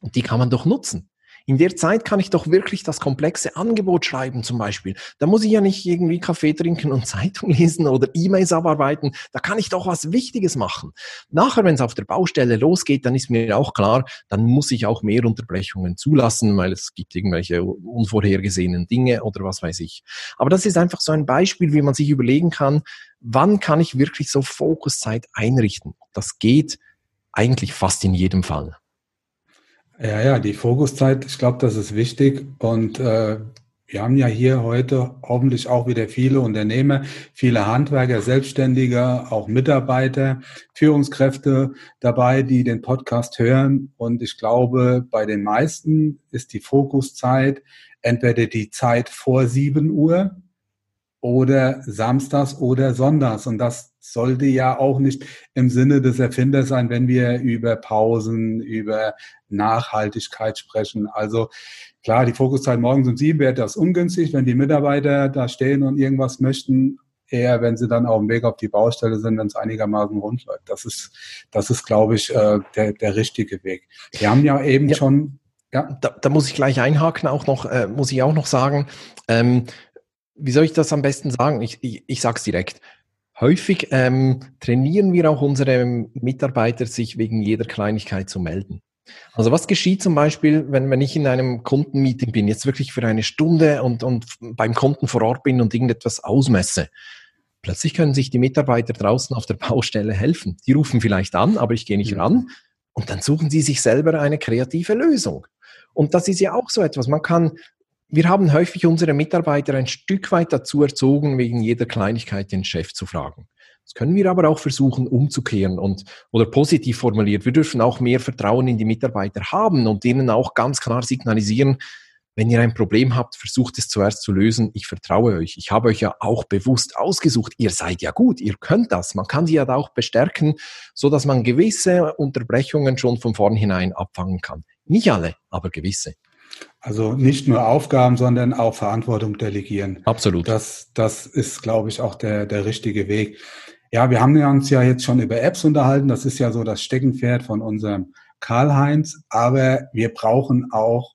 Und die kann man doch nutzen. In der Zeit kann ich doch wirklich das komplexe Angebot schreiben zum Beispiel. Da muss ich ja nicht irgendwie Kaffee trinken und (laughs) Zeitung lesen oder E-Mails abarbeiten. Da kann ich doch was Wichtiges machen. Nachher, wenn es auf der Baustelle losgeht, dann ist mir auch klar, dann muss ich auch mehr Unterbrechungen zulassen, weil es gibt irgendwelche unvorhergesehenen Dinge oder was weiß ich. Aber das ist einfach so ein Beispiel, wie man sich überlegen kann, wann kann ich wirklich so Fokuszeit einrichten. Das geht eigentlich fast in jedem Fall.
Ja, ja, die Fokuszeit, ich glaube, das ist wichtig. Und äh, wir haben ja hier heute hoffentlich auch wieder viele Unternehmer, viele Handwerker, Selbstständige, auch Mitarbeiter, Führungskräfte dabei, die den Podcast hören. Und ich glaube, bei den meisten ist die Fokuszeit entweder die Zeit vor sieben Uhr oder samstags oder sonntags. Und das sollte ja auch nicht im Sinne des Erfinders sein, wenn wir über Pausen, über Nachhaltigkeit sprechen. Also klar, die Fokuszeit morgens um sieben wäre das ungünstig, wenn die Mitarbeiter da stehen und irgendwas möchten. Eher, wenn sie dann auf dem Weg auf die Baustelle sind, wenn es einigermaßen rund läuft. Das ist, das ist, glaube ich, äh, der, der richtige Weg. Wir haben ja eben ja. schon
ja. Da, da muss ich gleich einhaken, auch noch, äh, muss ich auch noch sagen, ähm, wie soll ich das am besten sagen? Ich, ich, ich sage es direkt. Häufig ähm, trainieren wir auch unsere Mitarbeiter, sich wegen jeder Kleinigkeit zu melden. Also was geschieht zum Beispiel, wenn, wenn ich in einem Kundenmeeting bin, jetzt wirklich für eine Stunde und, und beim Kunden vor Ort bin und irgendetwas ausmesse? Plötzlich können sich die Mitarbeiter draußen auf der Baustelle helfen. Die rufen vielleicht an, aber ich gehe nicht ran. Und dann suchen sie sich selber eine kreative Lösung. Und das ist ja auch so etwas. Man kann wir haben häufig unsere Mitarbeiter ein Stück weit dazu erzogen, wegen jeder Kleinigkeit den Chef zu fragen. Das können wir aber auch versuchen umzukehren und oder positiv formuliert. Wir dürfen auch mehr Vertrauen in die Mitarbeiter haben und ihnen auch ganz klar signalisieren, wenn ihr ein Problem habt, versucht es zuerst zu lösen. Ich vertraue euch. Ich habe euch ja auch bewusst ausgesucht. Ihr seid ja gut. Ihr könnt das. Man kann sie ja auch bestärken, so dass man gewisse Unterbrechungen schon von vornherein abfangen kann. Nicht alle, aber gewisse.
Also nicht nur Aufgaben, sondern auch Verantwortung delegieren.
Absolut.
Das, das ist, glaube ich, auch der, der richtige Weg. Ja, wir haben uns ja jetzt schon über Apps unterhalten. Das ist ja so das Steckenpferd von unserem Karl-Heinz. Aber wir brauchen auch,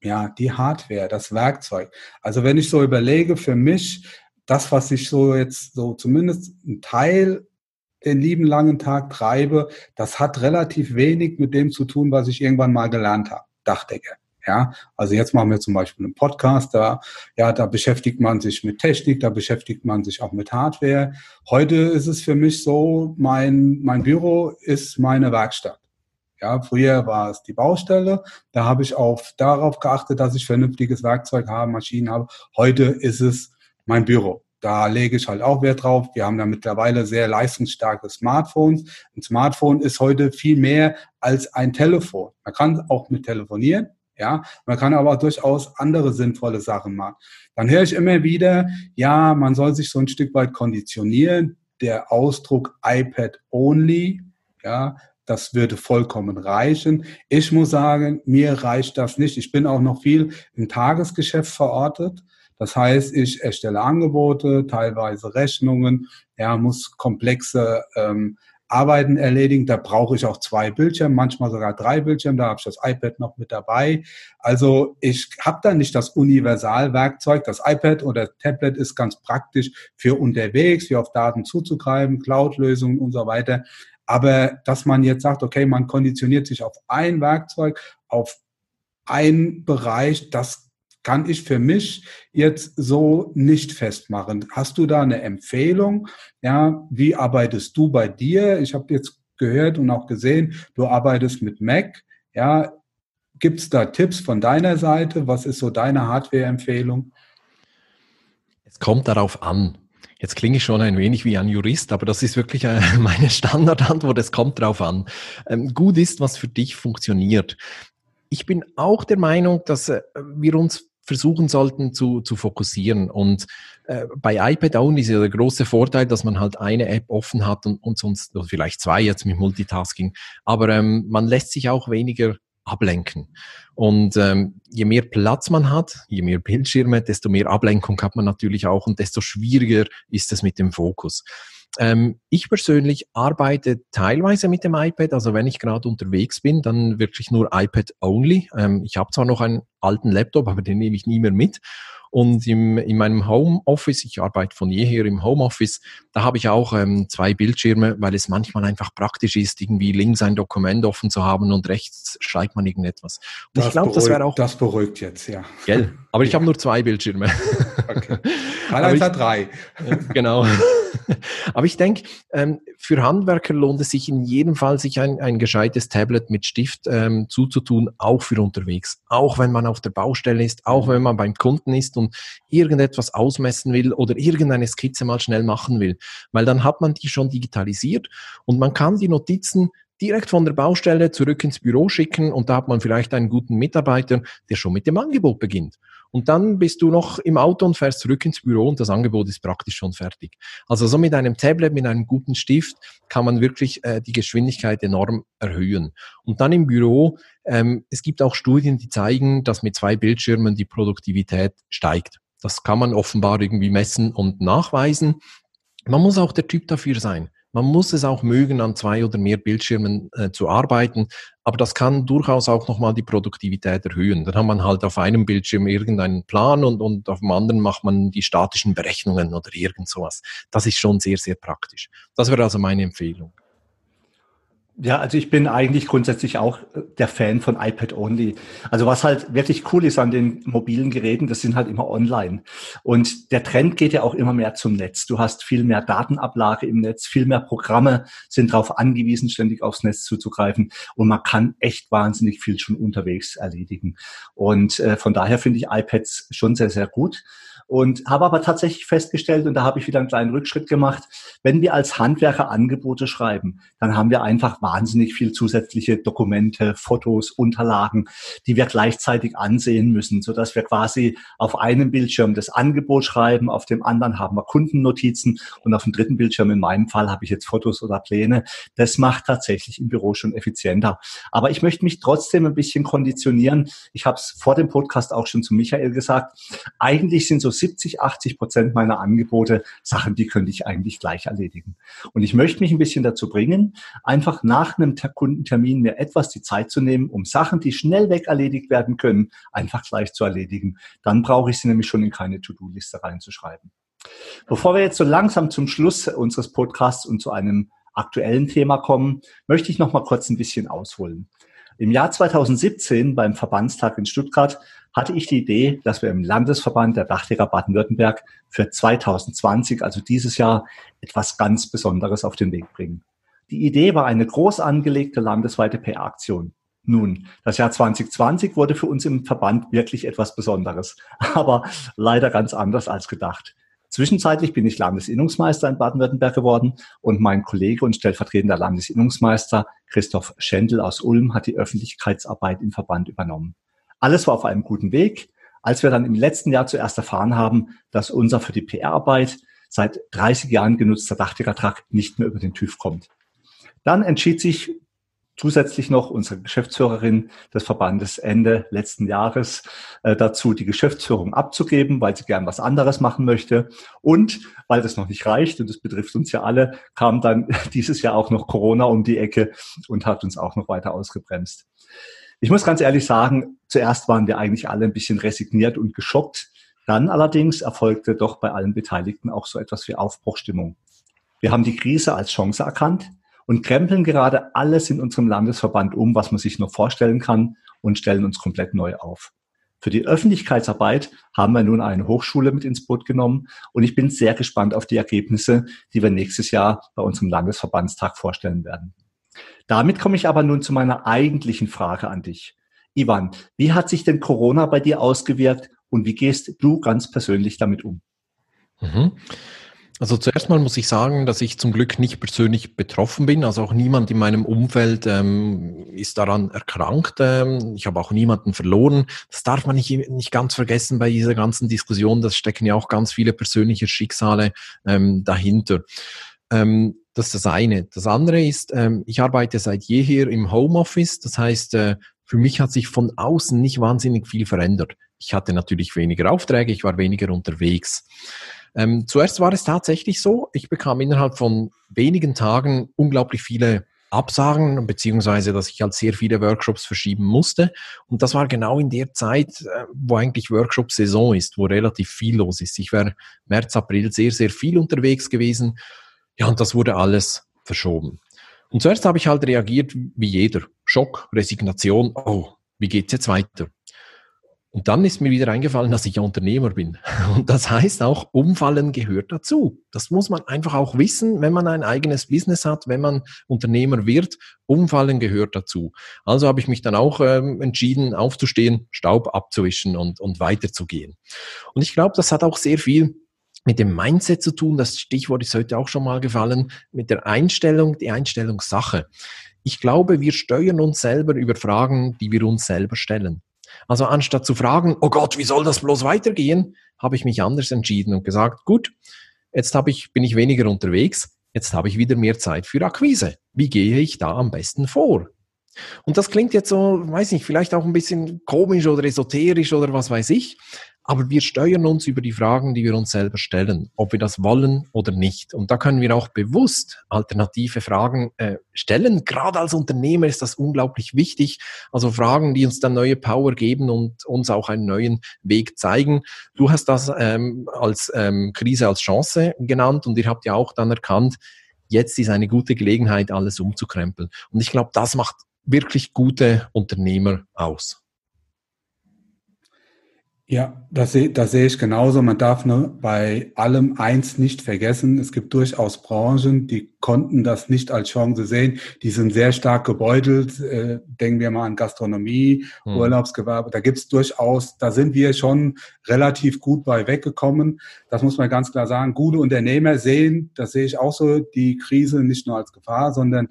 ja, die Hardware, das Werkzeug. Also wenn ich so überlege, für mich, das, was ich so jetzt so zumindest ein Teil den lieben langen Tag treibe, das hat relativ wenig mit dem zu tun, was ich irgendwann mal gelernt habe. Dachdecker. Ja, also jetzt machen wir zum Beispiel einen Podcast, da, ja, da beschäftigt man sich mit Technik, da beschäftigt man sich auch mit Hardware. Heute ist es für mich so, mein, mein Büro ist meine Werkstatt. Ja, früher war es die Baustelle. Da habe ich auf, darauf geachtet, dass ich vernünftiges Werkzeug habe, Maschinen habe. Heute ist es mein Büro. Da lege ich halt auch Wert drauf. Wir haben da mittlerweile sehr leistungsstarke Smartphones. Ein Smartphone ist heute viel mehr als ein Telefon. Man kann auch mit telefonieren. Ja, man kann aber durchaus andere sinnvolle Sachen machen. Dann höre ich immer wieder, ja, man soll sich so ein Stück weit konditionieren. Der Ausdruck iPad only, ja, das würde vollkommen reichen. Ich muss sagen, mir reicht das nicht. Ich bin auch noch viel im Tagesgeschäft verortet. Das heißt, ich erstelle Angebote, teilweise Rechnungen, ja, muss komplexe ähm, Arbeiten erledigen. Da brauche ich auch zwei Bildschirme, manchmal sogar drei Bildschirme. Da habe ich das iPad noch mit dabei. Also ich habe da nicht das Universalwerkzeug. Das iPad oder Tablet ist ganz praktisch für unterwegs, wie auf Daten zuzugreifen, Cloud-Lösungen und so weiter. Aber dass man jetzt sagt, okay, man konditioniert sich auf ein Werkzeug, auf einen Bereich, das kann ich für mich jetzt so nicht festmachen. Hast du da eine Empfehlung? Ja, wie arbeitest du bei dir? Ich habe jetzt gehört und auch gesehen, du arbeitest mit Mac. Ja, gibt es da Tipps von deiner Seite? Was ist so deine Hardware-Empfehlung?
Es kommt darauf an. Jetzt klinge ich schon ein wenig wie ein Jurist, aber das ist wirklich äh, (laughs) meine Standardantwort. Es kommt darauf an. Ähm, gut ist, was für dich funktioniert. Ich bin auch der Meinung, dass äh, wir uns versuchen sollten zu, zu fokussieren. Und äh, bei iPad Only ist ja der große Vorteil, dass man halt eine App offen hat und, und sonst oder vielleicht zwei jetzt mit Multitasking. Aber ähm, man lässt sich auch weniger ablenken. Und ähm, je mehr Platz man hat, je mehr Bildschirme, desto mehr Ablenkung hat man natürlich auch und desto schwieriger ist es mit dem Fokus. Ähm, ich persönlich arbeite teilweise mit dem iPad, also wenn ich gerade unterwegs bin, dann wirklich nur iPad only. Ähm, ich habe zwar noch einen alten Laptop, aber den nehme ich nie mehr mit. Und im, in meinem Homeoffice, ich arbeite von jeher im Homeoffice, da habe ich auch ähm, zwei Bildschirme, weil es manchmal einfach praktisch ist, irgendwie links ein Dokument offen zu haben und rechts schreibt man irgendetwas. Und
das ich glaube, das wäre auch. Das beruhigt jetzt, ja.
Gell? Aber ich (laughs) ja. habe nur zwei Bildschirme.
Okay. (laughs) Karl hat drei.
genau. (laughs) Aber ich denke, ähm, für Handwerker lohnt es sich in jedem Fall, sich ein, ein gescheites Tablet mit Stift ähm, zuzutun, auch für unterwegs. Auch wenn man auf der Baustelle ist, auch wenn man beim Kunden ist und irgendetwas ausmessen will oder irgendeine Skizze mal schnell machen will. Weil dann hat man die schon digitalisiert und man kann die Notizen direkt von der Baustelle zurück ins Büro schicken und da hat man vielleicht einen guten Mitarbeiter, der schon mit dem Angebot beginnt. Und dann bist du noch im Auto und fährst zurück ins Büro und das Angebot ist praktisch schon fertig. Also so mit einem Tablet, mit einem guten Stift kann man wirklich äh, die Geschwindigkeit enorm erhöhen. Und dann im Büro, ähm, es gibt auch Studien, die zeigen, dass mit zwei Bildschirmen die Produktivität steigt. Das kann man offenbar irgendwie messen und nachweisen. Man muss auch der Typ dafür sein. Man muss es auch mögen, an zwei oder mehr Bildschirmen äh, zu arbeiten, aber das kann durchaus auch nochmal die Produktivität erhöhen. Dann hat man halt auf einem Bildschirm irgendeinen Plan und, und auf dem anderen macht man die statischen Berechnungen oder irgend sowas. Das ist schon sehr, sehr praktisch. Das wäre also meine Empfehlung.
Ja, also ich bin eigentlich grundsätzlich auch der Fan von iPad Only. Also was halt wirklich cool ist an den mobilen Geräten, das sind halt immer online. Und der Trend geht ja auch immer mehr zum Netz. Du hast viel mehr Datenablage im Netz, viel mehr Programme sind darauf angewiesen, ständig aufs Netz zuzugreifen. Und man kann echt wahnsinnig viel schon unterwegs erledigen. Und äh, von daher finde ich iPads schon sehr, sehr gut. Und habe aber tatsächlich festgestellt, und da habe ich wieder einen kleinen Rückschritt gemacht, wenn wir als Handwerker Angebote schreiben, dann haben wir einfach wahnsinnig viel zusätzliche Dokumente, Fotos, Unterlagen, die wir gleichzeitig ansehen müssen, so dass wir quasi auf einem Bildschirm das Angebot schreiben, auf dem anderen haben wir Kundennotizen und auf dem dritten Bildschirm in meinem Fall habe ich jetzt Fotos oder Pläne. Das macht tatsächlich im Büro schon effizienter. Aber ich möchte mich trotzdem ein bisschen konditionieren. Ich habe es vor dem Podcast auch schon zu Michael gesagt. Eigentlich sind so 70, 80 Prozent meiner Angebote Sachen, die könnte ich eigentlich gleich erledigen. Und ich möchte mich ein bisschen dazu bringen, einfach nach einem Kundentermin mir etwas die Zeit zu nehmen, um Sachen, die schnell weg erledigt werden können, einfach gleich zu erledigen. Dann brauche ich sie nämlich schon in keine To-Do-Liste reinzuschreiben. Bevor wir jetzt so langsam zum Schluss unseres Podcasts und zu einem aktuellen Thema kommen, möchte ich noch mal kurz ein bisschen ausholen. Im Jahr 2017 beim Verbandstag in Stuttgart hatte ich die Idee, dass wir im Landesverband der Dachdecker Baden-Württemberg für 2020, also dieses Jahr, etwas ganz Besonderes auf den Weg bringen. Die Idee war eine groß angelegte landesweite PR-Aktion. Nun, das Jahr 2020 wurde für uns im Verband wirklich etwas Besonderes, (laughs) aber leider ganz anders als gedacht. Zwischenzeitlich bin ich Landesinnungsmeister in Baden-Württemberg geworden und mein Kollege und stellvertretender Landesinnungsmeister Christoph Schendl aus Ulm hat die Öffentlichkeitsarbeit im Verband übernommen. Alles war auf einem guten Weg, als wir dann im letzten Jahr zuerst erfahren haben, dass unser für die PR-Arbeit seit 30 Jahren genutzter Dachdeckertrag nicht mehr über den TÜV kommt. Dann entschied sich zusätzlich noch unsere Geschäftsführerin des Verbandes Ende letzten Jahres äh, dazu, die Geschäftsführung abzugeben, weil sie gern was anderes machen möchte. Und weil das noch nicht reicht, und das betrifft uns ja alle, kam dann (laughs) dieses Jahr auch noch Corona um die Ecke und hat uns auch noch weiter ausgebremst. Ich muss ganz ehrlich sagen, zuerst waren wir eigentlich alle ein bisschen resigniert und geschockt. Dann allerdings erfolgte doch bei allen Beteiligten auch so etwas wie Aufbruchstimmung. Wir haben die Krise als Chance erkannt und krempeln gerade alles in unserem Landesverband um, was man sich nur vorstellen kann und stellen uns komplett neu auf. Für die Öffentlichkeitsarbeit haben wir nun eine Hochschule mit ins Boot genommen und ich bin sehr gespannt auf die Ergebnisse, die wir nächstes Jahr bei unserem Landesverbandstag vorstellen werden. Damit komme ich aber nun zu meiner eigentlichen Frage an dich. Ivan, wie hat sich denn Corona bei dir ausgewirkt und wie gehst du ganz persönlich damit um?
Mhm. Also zuerst mal muss ich sagen, dass ich zum Glück nicht persönlich betroffen bin. Also auch niemand in meinem Umfeld ähm, ist daran erkrankt. Ähm, ich habe auch niemanden verloren. Das darf man nicht, nicht ganz vergessen bei dieser ganzen Diskussion. Das stecken ja auch ganz viele persönliche Schicksale ähm, dahinter. Ähm, das ist das eine. Das andere ist, ähm, ich arbeite seit jeher im Homeoffice. Das heißt, äh, für mich hat sich von außen nicht wahnsinnig viel verändert. Ich hatte natürlich weniger Aufträge, ich war weniger unterwegs. Ähm, zuerst war es tatsächlich so, ich bekam innerhalb von wenigen Tagen unglaublich viele Absagen, beziehungsweise dass ich halt sehr viele Workshops verschieben musste. Und das war genau in der Zeit, äh, wo eigentlich Workshop-Saison ist, wo relativ viel los ist. Ich war März, April sehr, sehr viel unterwegs gewesen. Ja, und das wurde alles verschoben. Und zuerst habe ich halt reagiert wie jeder. Schock, Resignation, oh, wie geht's jetzt weiter? Und dann ist mir wieder eingefallen, dass ich ja Unternehmer bin. (laughs) Und das heißt auch, Umfallen gehört dazu. Das muss man einfach auch wissen, wenn man ein eigenes Business hat, wenn man Unternehmer wird. Umfallen gehört dazu. Also habe ich mich dann auch ähm, entschieden, aufzustehen, Staub abzuwischen und, und weiterzugehen. Und ich glaube, das hat auch sehr viel mit dem Mindset zu tun. Das Stichwort ist heute auch schon mal gefallen. Mit der Einstellung, die Einstellungssache. Ich glaube, wir steuern uns selber über Fragen, die wir uns selber stellen. Also anstatt zu fragen, oh Gott, wie soll das bloß weitergehen, habe ich mich anders entschieden und gesagt, gut, jetzt habe ich, bin ich weniger unterwegs, jetzt habe ich wieder mehr Zeit für Akquise. Wie gehe ich da am besten vor? Und das klingt jetzt so, weiß nicht, vielleicht auch ein bisschen komisch oder esoterisch oder was weiß ich. Aber wir steuern uns über die Fragen, die wir uns selber stellen, ob wir das wollen oder nicht. Und da können wir auch bewusst alternative Fragen äh, stellen. Gerade als Unternehmer ist das unglaublich wichtig. Also Fragen, die uns dann neue Power geben und uns auch einen neuen Weg zeigen. Du hast das ähm, als ähm, Krise als Chance genannt und ihr habt ja auch dann erkannt, jetzt ist eine gute Gelegenheit, alles umzukrempeln. Und ich glaube, das macht wirklich gute Unternehmer aus.
Ja, das sehe, das sehe ich genauso. Man darf nur bei allem eins nicht vergessen. Es gibt durchaus Branchen, die konnten das nicht als Chance sehen. Die sind sehr stark gebeutelt. Äh, denken wir mal an Gastronomie, hm. Urlaubsgewerbe. Da gibt's durchaus, da sind wir schon relativ gut bei weggekommen. Das muss man ganz klar sagen. Gute Unternehmer sehen, das sehe ich auch so, die Krise nicht nur als Gefahr, sondern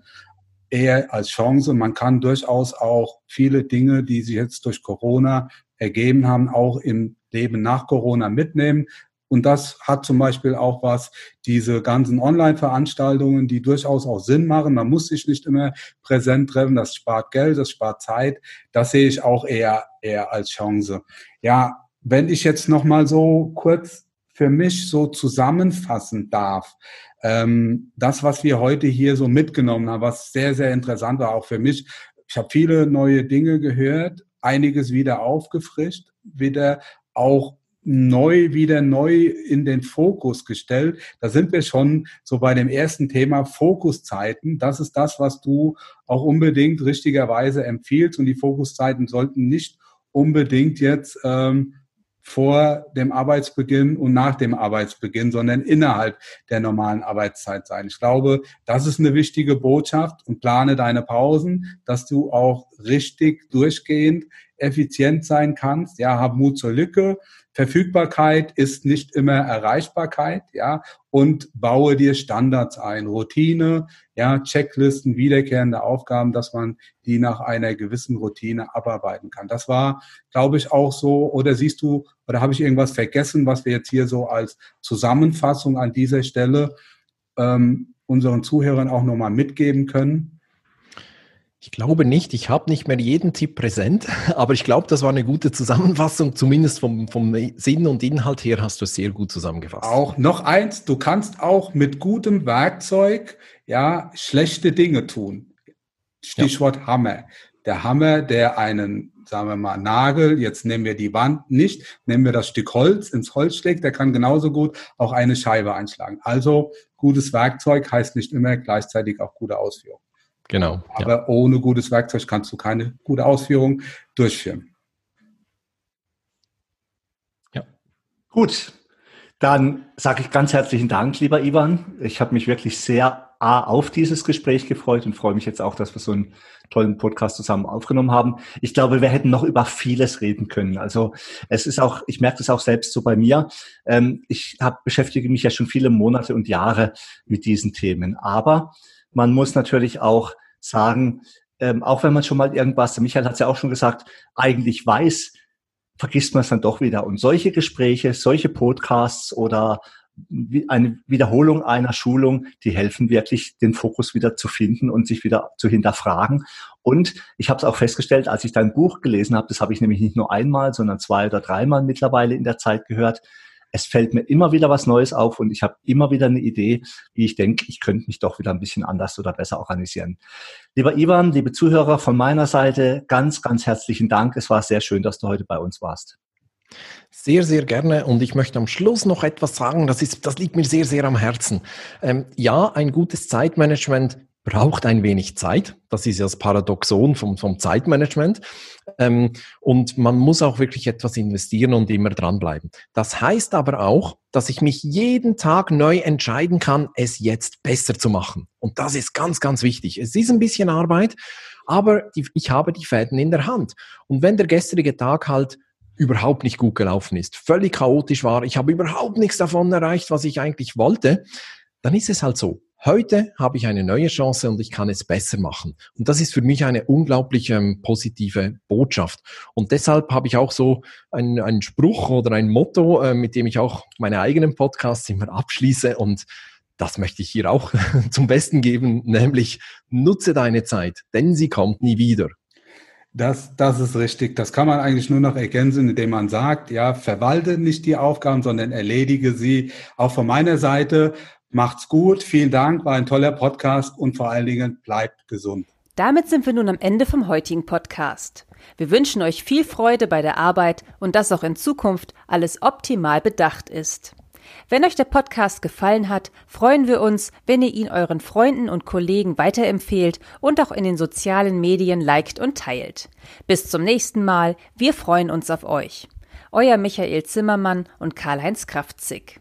eher als Chance. Man kann durchaus auch viele Dinge, die sich jetzt durch Corona ergeben haben, auch im Leben nach Corona mitnehmen. Und das hat zum Beispiel auch was, diese ganzen Online-Veranstaltungen, die durchaus auch Sinn machen. Man muss sich nicht immer präsent treffen. Das spart Geld, das spart Zeit. Das sehe ich auch eher, eher als Chance. Ja, wenn ich jetzt nochmal so kurz für mich so zusammenfassen darf, ähm, das, was wir heute hier so mitgenommen haben, was sehr, sehr interessant war, auch für mich. Ich habe viele neue Dinge gehört, einiges wieder aufgefrischt, wieder auch neu, wieder neu in den Fokus gestellt. Da sind wir schon so bei dem ersten Thema Fokuszeiten. Das ist das, was du auch unbedingt richtigerweise empfiehlst. Und die Fokuszeiten sollten nicht unbedingt jetzt ähm, vor dem Arbeitsbeginn und nach dem Arbeitsbeginn, sondern innerhalb der normalen Arbeitszeit sein. Ich glaube, das ist eine wichtige Botschaft und plane deine Pausen, dass du auch richtig durchgehend effizient sein kannst. Ja, hab Mut zur Lücke. Verfügbarkeit ist nicht immer Erreichbarkeit, ja, und baue dir Standards ein, Routine, ja, Checklisten, wiederkehrende Aufgaben, dass man die nach einer gewissen Routine abarbeiten kann. Das war, glaube ich, auch so, oder siehst du, oder habe ich irgendwas vergessen, was wir jetzt hier so als Zusammenfassung an dieser Stelle ähm, unseren Zuhörern auch nochmal mitgeben können?
Ich glaube nicht. Ich habe nicht mehr jeden Tipp präsent, (laughs) aber ich glaube, das war eine gute Zusammenfassung. Zumindest vom, vom Sinn und Inhalt her hast du es sehr gut zusammengefasst.
Auch noch eins, du kannst auch mit gutem Werkzeug ja schlechte Dinge tun. Stichwort ja. Hammer. Der Hammer, der einen, sagen wir mal, Nagel, jetzt nehmen wir die Wand nicht, nehmen wir das Stück Holz ins Holz schlägt, der kann genauso gut auch eine Scheibe einschlagen. Also gutes Werkzeug heißt nicht immer gleichzeitig auch gute Ausführung.
Genau.
Aber ja. ohne gutes Werkzeug kannst du keine gute Ausführung durchführen.
Ja. Gut. Dann sage ich ganz herzlichen Dank, lieber Ivan. Ich habe mich wirklich sehr A, auf dieses Gespräch gefreut und freue mich jetzt auch, dass wir so einen tollen Podcast zusammen aufgenommen haben. Ich glaube, wir hätten noch über vieles reden können. Also es ist auch, ich merke das auch selbst so bei mir. Ähm, ich hab, beschäftige mich ja schon viele Monate und Jahre mit diesen Themen. Aber man muss natürlich auch sagen, ähm, auch wenn man schon mal irgendwas, der Michael hat es ja auch schon gesagt, eigentlich weiß, vergisst man es dann doch wieder. Und solche Gespräche, solche Podcasts oder eine Wiederholung einer Schulung, die helfen wirklich, den Fokus wieder zu finden und sich wieder zu hinterfragen. Und ich habe es auch festgestellt, als ich dein Buch gelesen habe, das habe ich nämlich nicht nur einmal, sondern zwei oder dreimal mittlerweile in der Zeit gehört. Es fällt mir immer wieder was Neues auf und ich habe immer wieder eine Idee, wie ich denke, ich könnte mich doch wieder ein bisschen anders oder besser organisieren. Lieber Ivan, liebe Zuhörer von meiner Seite, ganz, ganz herzlichen Dank. Es war sehr schön, dass du heute bei uns warst.
Sehr, sehr gerne. Und ich möchte am Schluss noch etwas sagen, das, ist, das liegt mir sehr, sehr am Herzen. Ähm, ja, ein gutes Zeitmanagement braucht ein wenig Zeit. Das ist ja das Paradoxon vom, vom Zeitmanagement. Ähm, und man muss auch wirklich etwas investieren und immer dranbleiben. Das heißt aber auch, dass ich mich jeden Tag neu entscheiden kann, es jetzt besser zu machen. Und das ist ganz, ganz wichtig. Es ist ein bisschen Arbeit, aber die, ich habe die Fäden in der Hand. Und wenn der gestrige Tag halt überhaupt nicht gut gelaufen ist, völlig chaotisch war, ich habe überhaupt nichts davon erreicht, was ich eigentlich wollte, dann ist es halt so. Heute habe ich eine neue Chance und ich kann es besser machen. Und das ist für mich eine unglaublich ähm, positive Botschaft. Und deshalb habe ich auch so einen, einen Spruch oder ein Motto, äh, mit dem ich auch meine eigenen Podcasts immer abschließe. Und das möchte ich hier auch (laughs) zum Besten geben, nämlich nutze deine Zeit, denn sie kommt nie wieder.
Das, das ist richtig. Das kann man eigentlich nur noch ergänzen, indem man sagt, ja, verwalte nicht die Aufgaben, sondern erledige sie. Auch von meiner Seite, macht's gut. Vielen Dank, war ein toller Podcast und vor allen Dingen bleibt gesund.
Damit sind wir nun am Ende vom heutigen Podcast. Wir wünschen euch viel Freude bei der Arbeit und dass auch in Zukunft alles optimal bedacht ist. Wenn euch der Podcast gefallen hat, freuen wir uns, wenn ihr ihn euren Freunden und Kollegen weiterempfehlt und auch in den sozialen Medien liked und teilt. Bis zum nächsten Mal, wir freuen uns auf euch. Euer Michael Zimmermann und Karl-Heinz Kraftzig.